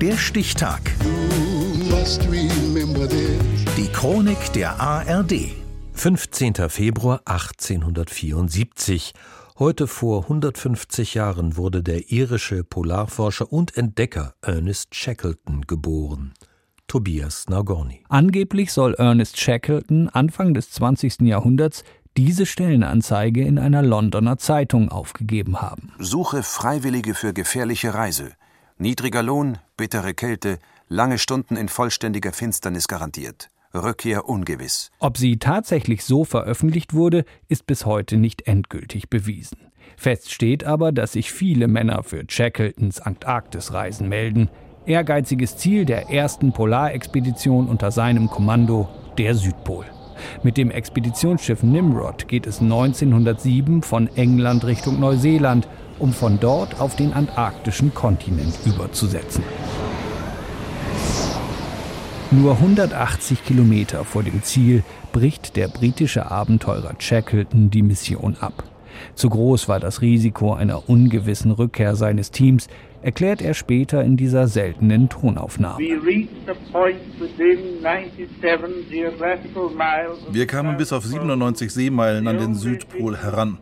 Der Stichtag. Die Chronik der ARD. 15. Februar 1874. Heute vor 150 Jahren wurde der irische Polarforscher und Entdecker Ernest Shackleton geboren. Tobias Nagorny. Angeblich soll Ernest Shackleton Anfang des 20. Jahrhunderts diese Stellenanzeige in einer Londoner Zeitung aufgegeben haben. Suche Freiwillige für gefährliche Reise. Niedriger Lohn, bittere Kälte, lange Stunden in vollständiger Finsternis garantiert. Rückkehr ungewiss. Ob sie tatsächlich so veröffentlicht wurde, ist bis heute nicht endgültig bewiesen. Fest steht aber, dass sich viele Männer für Shackletons Antarktisreisen melden. Ehrgeiziges Ziel der ersten Polarexpedition unter seinem Kommando, der Südpol. Mit dem Expeditionsschiff Nimrod geht es 1907 von England Richtung Neuseeland um von dort auf den antarktischen Kontinent überzusetzen. Nur 180 Kilometer vor dem Ziel bricht der britische Abenteurer Shackleton die Mission ab. Zu groß war das Risiko einer ungewissen Rückkehr seines Teams, erklärt er später in dieser seltenen Tonaufnahme. Wir kamen bis auf 97 Seemeilen an den Südpol heran.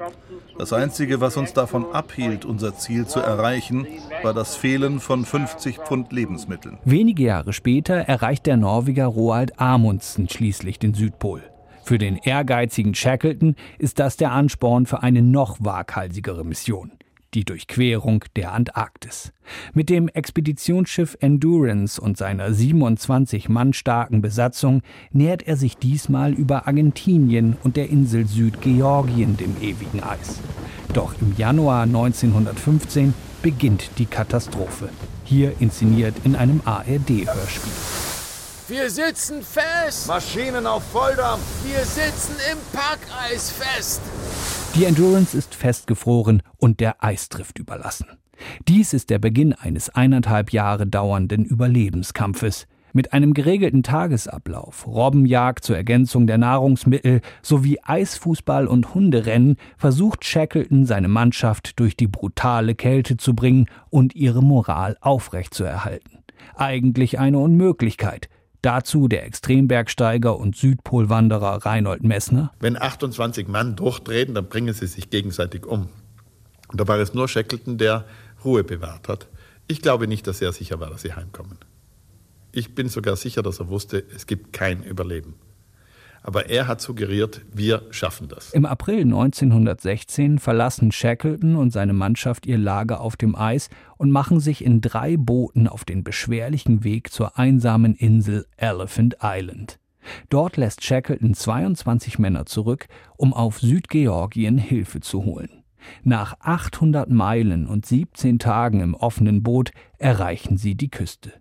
Das Einzige, was uns davon abhielt, unser Ziel zu erreichen, war das Fehlen von 50 Pfund Lebensmitteln. Wenige Jahre später erreicht der Norweger Roald Amundsen schließlich den Südpol. Für den ehrgeizigen Shackleton ist das der Ansporn für eine noch waghalsigere Mission die Durchquerung der Antarktis. Mit dem Expeditionsschiff Endurance und seiner 27 Mann starken Besatzung nähert er sich diesmal über Argentinien und der Insel Südgeorgien dem ewigen Eis. Doch im Januar 1915 beginnt die Katastrophe. Hier inszeniert in einem ARD-Hörspiel. Wir sitzen fest! Maschinen auf Volldampf! Wir sitzen im Packeis fest! Die Endurance ist festgefroren und der Eisdrift überlassen. Dies ist der Beginn eines eineinhalb Jahre dauernden Überlebenskampfes. Mit einem geregelten Tagesablauf, Robbenjagd zur Ergänzung der Nahrungsmittel sowie Eisfußball und Hunderennen versucht Shackleton seine Mannschaft durch die brutale Kälte zu bringen und ihre Moral aufrechtzuerhalten. Eigentlich eine Unmöglichkeit, Dazu der Extrembergsteiger und Südpolwanderer Reinhold Messner. Wenn 28 Mann durchdrehen, dann bringen sie sich gegenseitig um. Und da war es nur Shackleton, der Ruhe bewahrt hat. Ich glaube nicht, dass er sicher war, dass sie heimkommen. Ich bin sogar sicher, dass er wusste, es gibt kein Überleben. Aber er hat suggeriert, wir schaffen das. Im April 1916 verlassen Shackleton und seine Mannschaft ihr Lager auf dem Eis und machen sich in drei Booten auf den beschwerlichen Weg zur einsamen Insel Elephant Island. Dort lässt Shackleton 22 Männer zurück, um auf Südgeorgien Hilfe zu holen. Nach 800 Meilen und 17 Tagen im offenen Boot erreichen sie die Küste.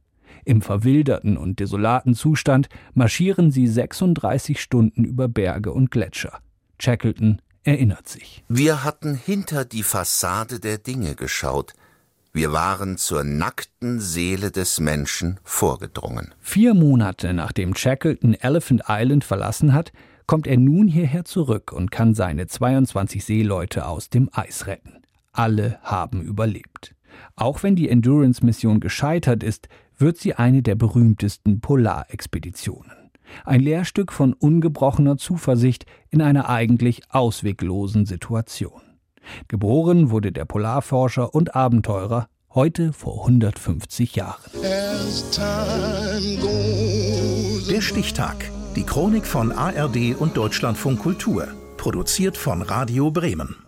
Im verwilderten und desolaten Zustand marschieren sie 36 Stunden über Berge und Gletscher. Shackleton erinnert sich. Wir hatten hinter die Fassade der Dinge geschaut. Wir waren zur nackten Seele des Menschen vorgedrungen. Vier Monate nachdem Shackleton Elephant Island verlassen hat, kommt er nun hierher zurück und kann seine 22 Seeleute aus dem Eis retten. Alle haben überlebt. Auch wenn die Endurance-Mission gescheitert ist, wird sie eine der berühmtesten Polarexpeditionen. Ein Lehrstück von ungebrochener Zuversicht in einer eigentlich ausweglosen Situation. Geboren wurde der Polarforscher und Abenteurer heute vor 150 Jahren. Der Stichtag. Die Chronik von ARD und Deutschlandfunk Kultur. Produziert von Radio Bremen.